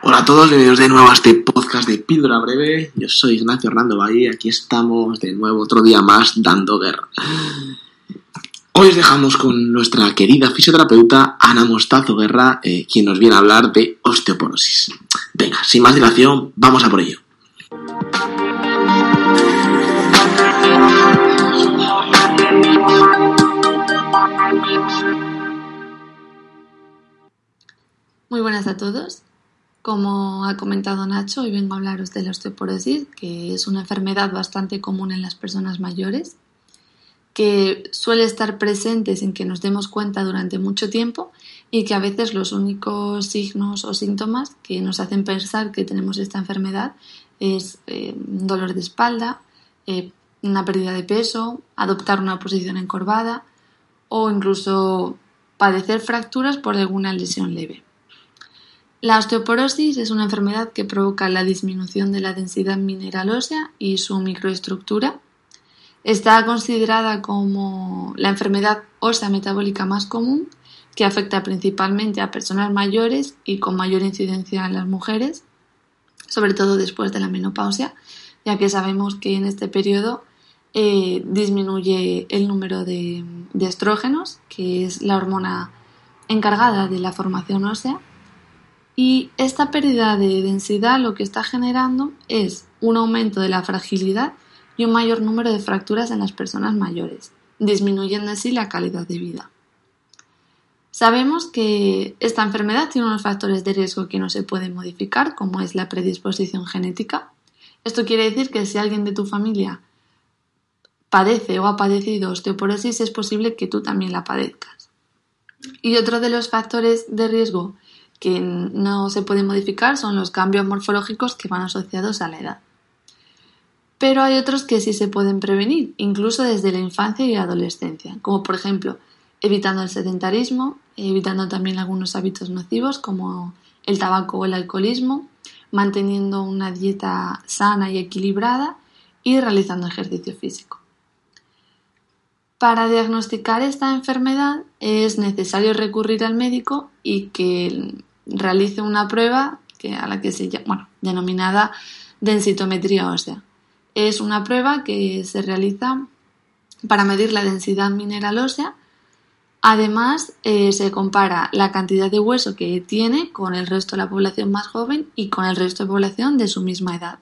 Hola a todos, bienvenidos de nuevo a este podcast de Píldora Breve. Yo soy Ignacio Hernando Valle y aquí estamos de nuevo otro día más dando guerra. Hoy os dejamos con nuestra querida fisioterapeuta Ana Mostazo Guerra, eh, quien nos viene a hablar de osteoporosis. Venga, sin más dilación, vamos a por ello. Muy buenas a todos. Como ha comentado Nacho, hoy vengo a hablaros de la osteoporosis, que es una enfermedad bastante común en las personas mayores, que suele estar presente sin que nos demos cuenta durante mucho tiempo y que a veces los únicos signos o síntomas que nos hacen pensar que tenemos esta enfermedad es eh, dolor de espalda, eh, una pérdida de peso, adoptar una posición encorvada o incluso padecer fracturas por alguna lesión leve. La osteoporosis es una enfermedad que provoca la disminución de la densidad mineral ósea y su microestructura. Está considerada como la enfermedad ósea metabólica más común que afecta principalmente a personas mayores y con mayor incidencia en las mujeres, sobre todo después de la menopausia, ya que sabemos que en este periodo eh, disminuye el número de estrógenos, que es la hormona encargada de la formación ósea, y esta pérdida de densidad lo que está generando es un aumento de la fragilidad y un mayor número de fracturas en las personas mayores, disminuyendo así la calidad de vida. Sabemos que esta enfermedad tiene unos factores de riesgo que no se pueden modificar, como es la predisposición genética. Esto quiere decir que si alguien de tu familia padece o ha padecido osteoporosis, es posible que tú también la padezcas. Y otro de los factores de riesgo que no se pueden modificar son los cambios morfológicos que van asociados a la edad. Pero hay otros que sí se pueden prevenir, incluso desde la infancia y la adolescencia, como por ejemplo evitando el sedentarismo, evitando también algunos hábitos nocivos como el tabaco o el alcoholismo, manteniendo una dieta sana y equilibrada y realizando ejercicio físico. Para diagnosticar esta enfermedad es necesario recurrir al médico y que realice una prueba que, a la que se llama, denominada densitometría ósea. Es una prueba que se realiza para medir la densidad mineral ósea. Además, eh, se compara la cantidad de hueso que tiene con el resto de la población más joven y con el resto de población de su misma edad.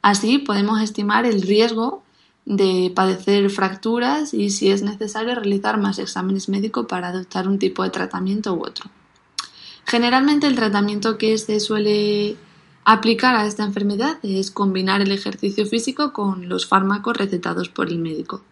Así podemos estimar el riesgo de padecer fracturas y si es necesario realizar más exámenes médicos para adoptar un tipo de tratamiento u otro. Generalmente el tratamiento que se suele aplicar a esta enfermedad es combinar el ejercicio físico con los fármacos recetados por el médico.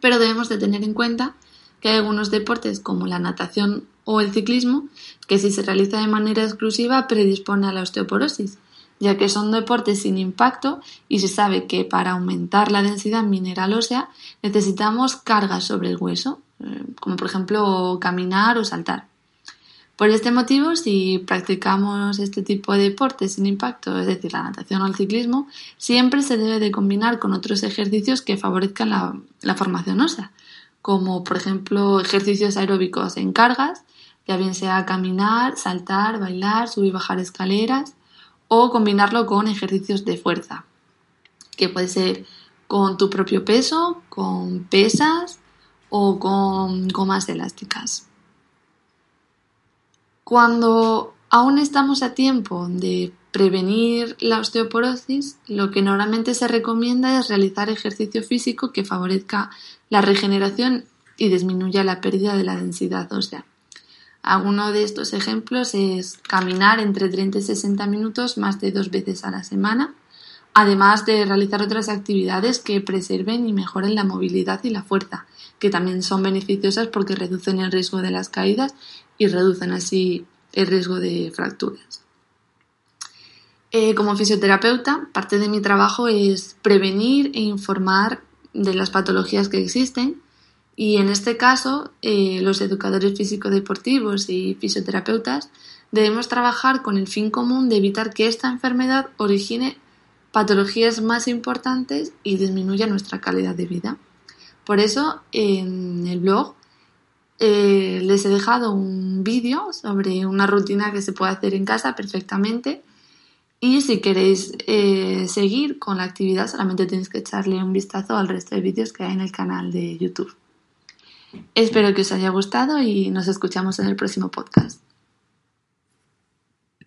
Pero debemos de tener en cuenta que hay algunos deportes como la natación o el ciclismo que si se realiza de manera exclusiva predispone a la osteoporosis, ya que son deportes sin impacto y se sabe que para aumentar la densidad mineral ósea necesitamos cargas sobre el hueso, eh, como por ejemplo caminar o saltar. Por este motivo, si practicamos este tipo de deportes sin impacto, es decir, la natación o el ciclismo, siempre se debe de combinar con otros ejercicios que favorezcan la, formación ósea, como por ejemplo ejercicios aeróbicos en cargas, ya bien sea caminar, saltar, bailar, subir y bajar escaleras, o combinarlo con ejercicios de fuerza, que puede ser con tu propio peso, con pesas o con gomas elásticas. Cuando aún estamos a tiempo de prevenir la osteoporosis, lo que normalmente se recomienda es realizar ejercicio físico que favorezca la regeneración y disminuya la pérdida de la densidad ósea. Alguno de estos ejemplos es caminar entre 30 y 60 minutos más de dos veces a la semana, además de realizar otras actividades que preserven y mejoren la movilidad y la fuerza, que también son beneficiosas porque reducen el riesgo de las caídas y reducen así el riesgo de fracturas. Eh, como fisioterapeuta, parte de mi trabajo es prevenir e informar de las patologías que existen y en este caso eh, los educadores físico-deportivos y fisioterapeutas debemos trabajar con el fin común de evitar que esta enfermedad origine patologías más importantes y disminuya nuestra calidad de vida. Por eso en el blog eh, les he dejado un vídeo sobre una rutina que se puede hacer en casa perfectamente. Y si queréis eh, seguir con la actividad, solamente tenéis que echarle un vistazo al resto de vídeos que hay en el canal de YouTube. Espero que os haya gustado y nos escuchamos en el próximo podcast.